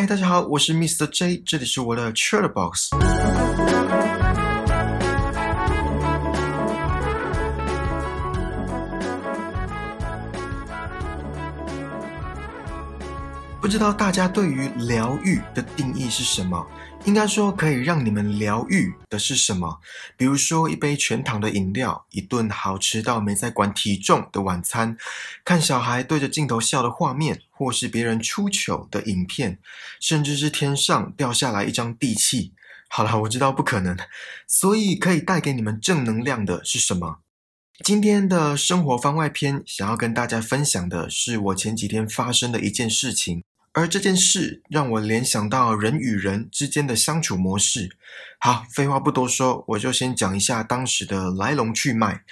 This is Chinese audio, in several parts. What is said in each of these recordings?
嗨，大家好，我是 Mr. J，这里是我的 c h a t Box。不知道大家对于疗愈的定义是什么？应该说可以让你们疗愈的是什么？比如说一杯全糖的饮料，一顿好吃到没在管体重的晚餐，看小孩对着镜头笑的画面，或是别人出糗的影片，甚至是天上掉下来一张地契。好了，我知道不可能，所以可以带给你们正能量的是什么？今天的生活番外篇，想要跟大家分享的是我前几天发生的一件事情，而这件事让我联想到人与人之间的相处模式。好，废话不多说，我就先讲一下当时的来龙去脉。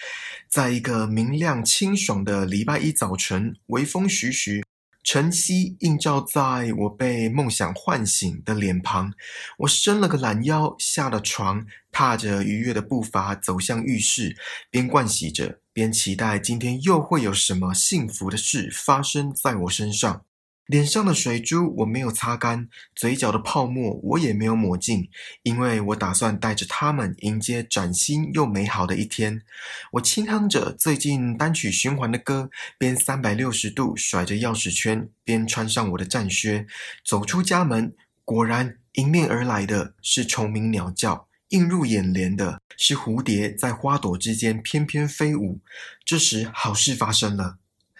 在一个明亮清爽的礼拜一早晨，微风徐徐。晨曦映照在我被梦想唤醒的脸庞，我伸了个懒腰，下了床，踏着愉悦的步伐走向浴室，边盥洗着，边期待今天又会有什么幸福的事发生在我身上。脸上的水珠我没有擦干，嘴角的泡沫我也没有抹净，因为我打算带着它们迎接崭新又美好的一天。我轻哼着最近单曲循环的歌，边三百六十度甩着钥匙圈，边穿上我的战靴，走出家门。果然，迎面而来的是虫鸣鸟叫，映入眼帘的是蝴蝶在花朵之间翩翩飞舞。这时，好事发生了。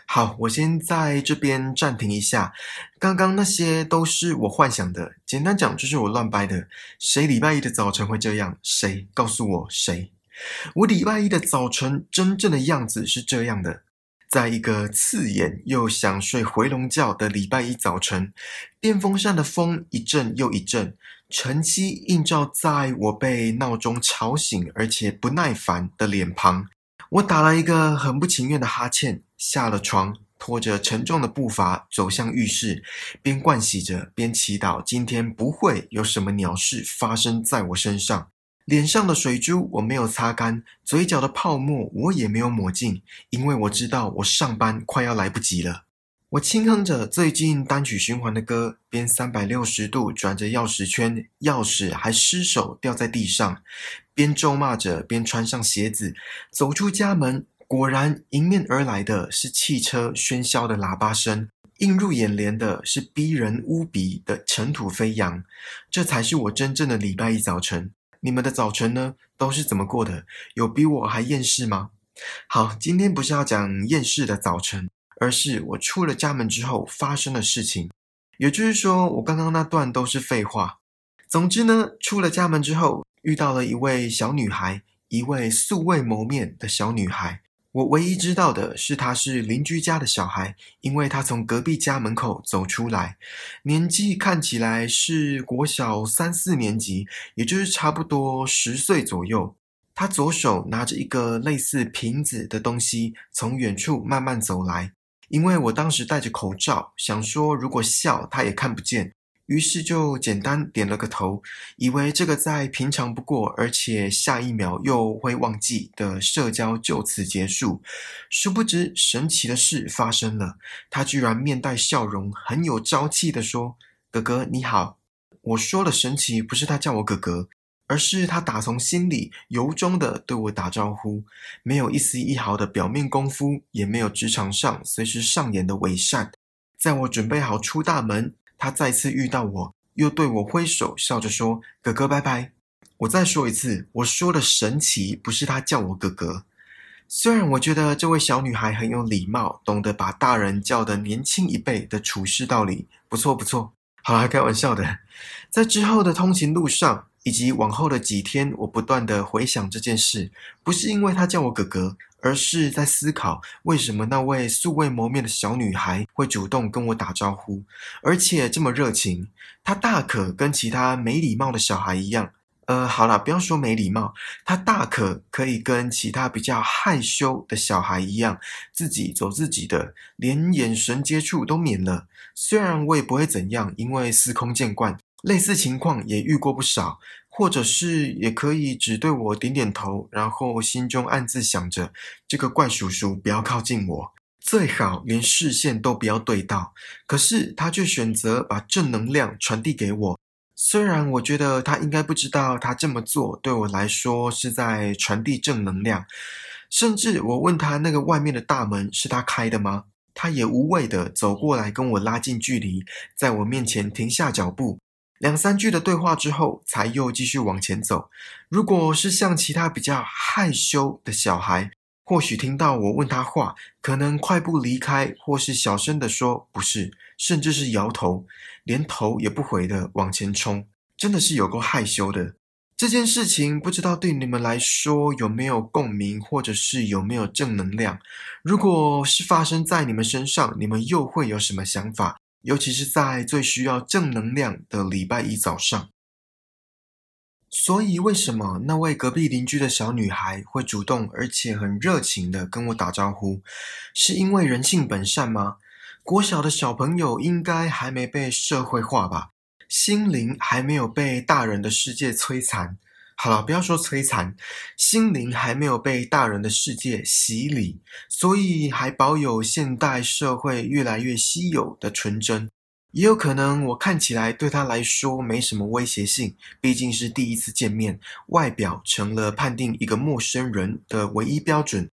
好，我先在这边暂停一下。刚刚那些都是我幻想的，简单讲就是我乱掰的。谁礼拜一的早晨会这样？谁告诉我谁？我礼拜一的早晨真正的样子是这样的：在一个刺眼又想睡回笼觉的礼拜一早晨，电风扇的风一阵又一阵，晨曦映照在我被闹钟吵醒而且不耐烦的脸庞。我打了一个很不情愿的哈欠，下了床，拖着沉重的步伐走向浴室，边盥洗着，边祈祷今天不会有什么鸟事发生在我身上。脸上的水珠我没有擦干，嘴角的泡沫我也没有抹净，因为我知道我上班快要来不及了。我轻哼着最近单曲循环的歌，边三百六十度转着钥匙圈，钥匙还失手掉在地上，边咒骂着，边穿上鞋子，走出家门。果然，迎面而来的是汽车喧嚣的喇叭声，映入眼帘的是逼人无比的尘土飞扬。这才是我真正的礼拜一早晨。你们的早晨呢？都是怎么过的？有比我还厌世吗？好，今天不是要讲厌世的早晨。而是我出了家门之后发生的事情，也就是说，我刚刚那段都是废话。总之呢，出了家门之后，遇到了一位小女孩，一位素未谋面的小女孩。我唯一知道的是，她是邻居家的小孩，因为她从隔壁家门口走出来，年纪看起来是国小三四年级，也就是差不多十岁左右。她左手拿着一个类似瓶子的东西，从远处慢慢走来。因为我当时戴着口罩，想说如果笑他也看不见，于是就简单点了个头，以为这个再平常不过，而且下一秒又会忘记的社交就此结束。殊不知，神奇的事发生了，他居然面带笑容，很有朝气的说：“哥哥你好。”我说了神奇，不是他叫我哥哥。而是他打从心里由衷的对我打招呼，没有一丝一毫的表面功夫，也没有职场上随时上演的伪善。在我准备好出大门，他再次遇到我，又对我挥手，笑着说：“哥哥，拜拜。”我再说一次，我说的神奇，不是他叫我哥哥。虽然我觉得这位小女孩很有礼貌，懂得把大人叫的年轻一辈的处事道理，不错不错。好啦，开玩笑的。在之后的通勤路上。以及往后的几天，我不断的回想这件事，不是因为他叫我哥哥，而是在思考为什么那位素未谋面的小女孩会主动跟我打招呼，而且这么热情。她大可跟其他没礼貌的小孩一样，呃，好了，不要说没礼貌，她大可可以跟其他比较害羞的小孩一样，自己走自己的，连眼神接触都免了。虽然我也不会怎样，因为司空见惯。类似情况也遇过不少，或者是也可以只对我点点头，然后心中暗自想着这个怪叔叔不要靠近我。最好连视线都不要对到。可是他却选择把正能量传递给我。虽然我觉得他应该不知道，他这么做对我来说是在传递正能量。甚至我问他那个外面的大门是他开的吗？他也无畏的走过来跟我拉近距离，在我面前停下脚步。两三句的对话之后，才又继续往前走。如果是像其他比较害羞的小孩，或许听到我问他话，可能快步离开，或是小声的说不是，甚至是摇头，连头也不回的往前冲，真的是有够害羞的。这件事情不知道对你们来说有没有共鸣，或者是有没有正能量？如果是发生在你们身上，你们又会有什么想法？尤其是在最需要正能量的礼拜一早上。所以，为什么那位隔壁邻居的小女孩会主动而且很热情的跟我打招呼？是因为人性本善吗？国小的小朋友应该还没被社会化吧？心灵还没有被大人的世界摧残，好了，不要说摧残，心灵还没有被大人的世界洗礼，所以还保有现代社会越来越稀有的纯真。也有可能我看起来对他来说没什么威胁性，毕竟是第一次见面，外表成了判定一个陌生人的唯一标准。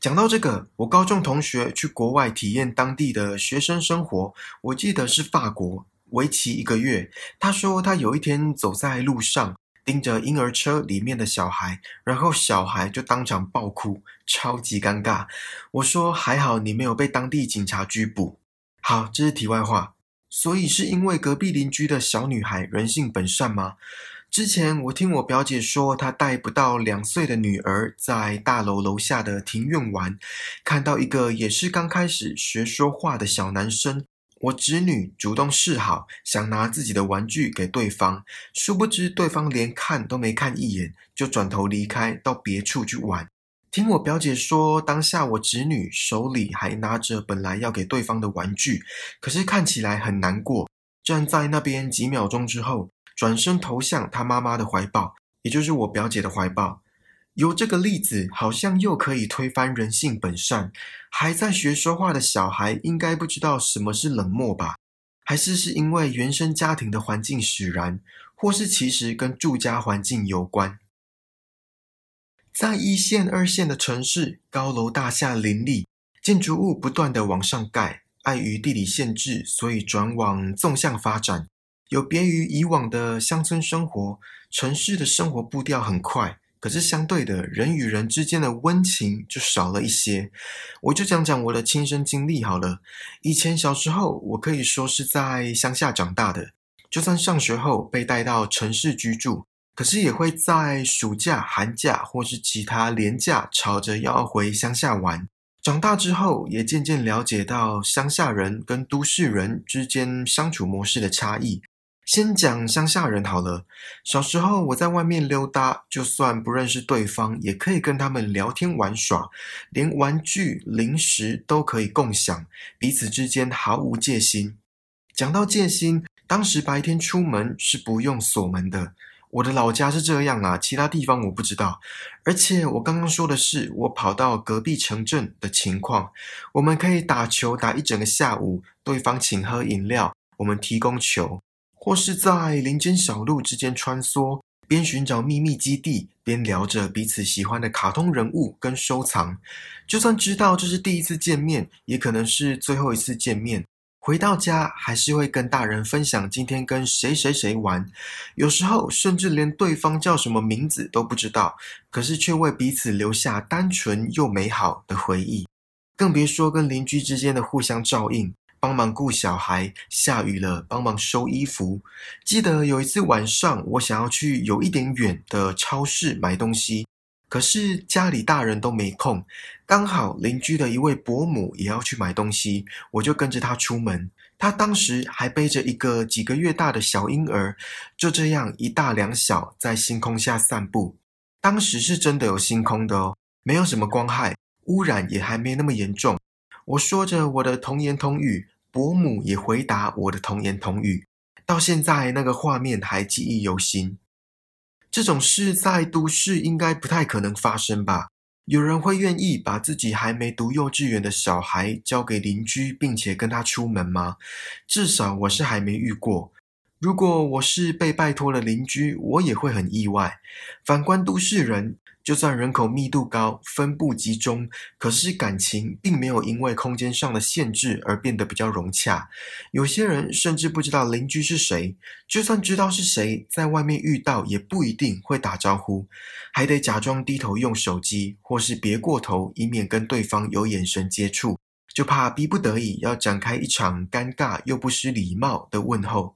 讲到这个，我高中同学去国外体验当地的学生生活，我记得是法国。为期一个月，他说他有一天走在路上，盯着婴儿车里面的小孩，然后小孩就当场爆哭，超级尴尬。我说还好你没有被当地警察拘捕。好，这是题外话。所以是因为隔壁邻居的小女孩人性本善吗？之前我听我表姐说，她带不到两岁的女儿在大楼楼下的庭院玩，看到一个也是刚开始学说话的小男生。我侄女主动示好，想拿自己的玩具给对方，殊不知对方连看都没看一眼，就转头离开，到别处去玩。听我表姐说，当下我侄女手里还拿着本来要给对方的玩具，可是看起来很难过，站在那边几秒钟之后，转身投向她妈妈的怀抱，也就是我表姐的怀抱。有这个例子，好像又可以推翻人性本善。还在学说话的小孩，应该不知道什么是冷漠吧？还是是因为原生家庭的环境使然，或是其实跟住家环境有关？在一线、二线的城市，高楼大厦林立，建筑物不断的往上盖，碍于地理限制，所以转往纵向发展。有别于以往的乡村生活，城市的生活步调很快。可是相对的，人与人之间的温情就少了一些。我就讲讲我的亲身经历好了。以前小时候，我可以说是在乡下长大的，就算上学后被带到城市居住，可是也会在暑假、寒假或是其他年假吵着要回乡下玩。长大之后，也渐渐了解到乡下人跟都市人之间相处模式的差异。先讲乡下人好了。小时候我在外面溜达，就算不认识对方，也可以跟他们聊天玩耍，连玩具、零食都可以共享，彼此之间毫无戒心。讲到戒心，当时白天出门是不用锁门的。我的老家是这样啊，其他地方我不知道。而且我刚刚说的是我跑到隔壁城镇的情况，我们可以打球打一整个下午，对方请喝饮料，我们提供球。或是在林间小路之间穿梭，边寻找秘密基地，边聊着彼此喜欢的卡通人物跟收藏。就算知道这是第一次见面，也可能是最后一次见面。回到家，还是会跟大人分享今天跟谁谁谁玩。有时候甚至连对方叫什么名字都不知道，可是却为彼此留下单纯又美好的回忆。更别说跟邻居之间的互相照应。帮忙顾小孩，下雨了帮忙收衣服。记得有一次晚上，我想要去有一点远的超市买东西，可是家里大人都没空，刚好邻居的一位伯母也要去买东西，我就跟着她出门。她当时还背着一个几个月大的小婴儿，就这样一大两小在星空下散步。当时是真的有星空的哦，没有什么光害，污染也还没那么严重。我说着我的童言童语，伯母也回答我的童言童语，到现在那个画面还记忆犹新。这种事在都市应该不太可能发生吧？有人会愿意把自己还没读幼稚园的小孩交给邻居，并且跟他出门吗？至少我是还没遇过。如果我是被拜托了邻居，我也会很意外。反观都市人。就算人口密度高、分布集中，可是感情并没有因为空间上的限制而变得比较融洽。有些人甚至不知道邻居是谁，就算知道是谁，在外面遇到也不一定会打招呼，还得假装低头用手机，或是别过头，以免跟对方有眼神接触，就怕逼不得已要展开一场尴尬又不失礼貌的问候。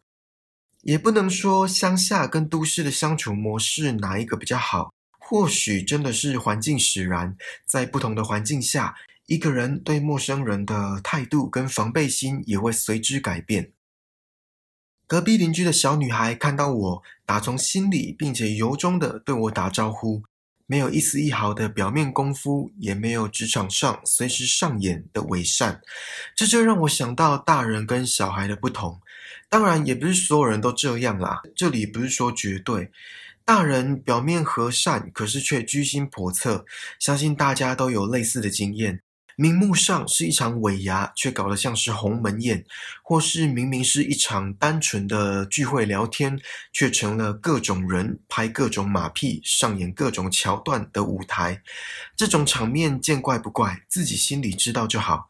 也不能说乡下跟都市的相处模式哪一个比较好。或许真的是环境使然，在不同的环境下，一个人对陌生人的态度跟防备心也会随之改变。隔壁邻居的小女孩看到我，打从心里并且由衷的对我打招呼，没有一丝一毫的表面功夫，也没有职场上随时上演的伪善，这就让我想到大人跟小孩的不同。当然，也不是所有人都这样啦，这里不是说绝对。大人表面和善，可是却居心叵测。相信大家都有类似的经验：明目上是一场尾牙，却搞得像是鸿门宴；或是明明是一场单纯的聚会聊天，却成了各种人拍各种马屁、上演各种桥段的舞台。这种场面见怪不怪，自己心里知道就好。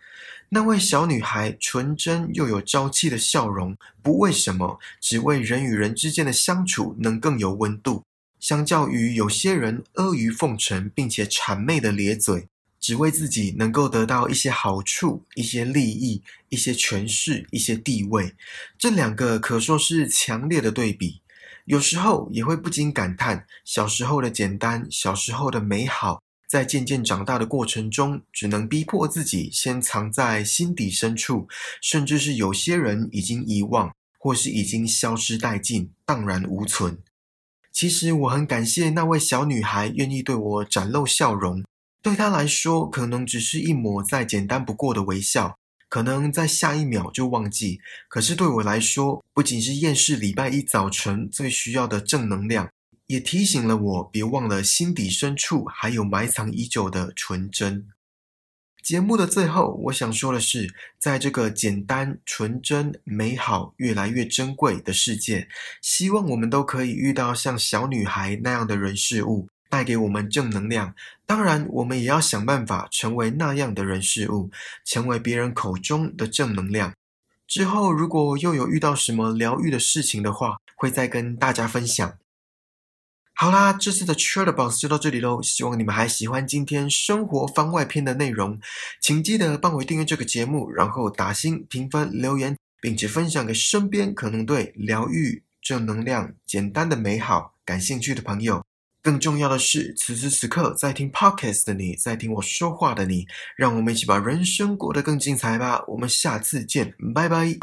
那位小女孩纯真又有朝气的笑容，不为什么，只为人与人之间的相处能更有温度。相较于有些人阿谀奉承并且谄媚的咧嘴，只为自己能够得到一些好处、一些利益、一些权势、一些地位，这两个可说是强烈的对比。有时候也会不禁感叹，小时候的简单，小时候的美好，在渐渐长大的过程中，只能逼迫自己先藏在心底深处，甚至是有些人已经遗忘，或是已经消失殆尽，荡然无存。其实我很感谢那位小女孩愿意对我展露笑容，对她来说，可能只是一抹再简单不过的微笑，可能在下一秒就忘记。可是对我来说，不仅是厌世礼拜一早晨最需要的正能量，也提醒了我别忘了心底深处还有埋藏已久的纯真。节目的最后，我想说的是，在这个简单、纯真、美好、越来越珍贵的世界，希望我们都可以遇到像小女孩那样的人事物，带给我们正能量。当然，我们也要想办法成为那样的人事物，成为别人口中的正能量。之后，如果又有遇到什么疗愈的事情的话，会再跟大家分享。好啦，这次的 c h a t Box 就到这里喽。希望你们还喜欢今天生活番外篇的内容，请记得帮我订阅这个节目，然后打星评分留言，并且分享给身边可能对疗愈、正能量、简单的美好感兴趣的朋友。更重要的是，此时此刻在听 Podcast 的你，在听我说话的你，让我们一起把人生过得更精彩吧。我们下次见，拜拜。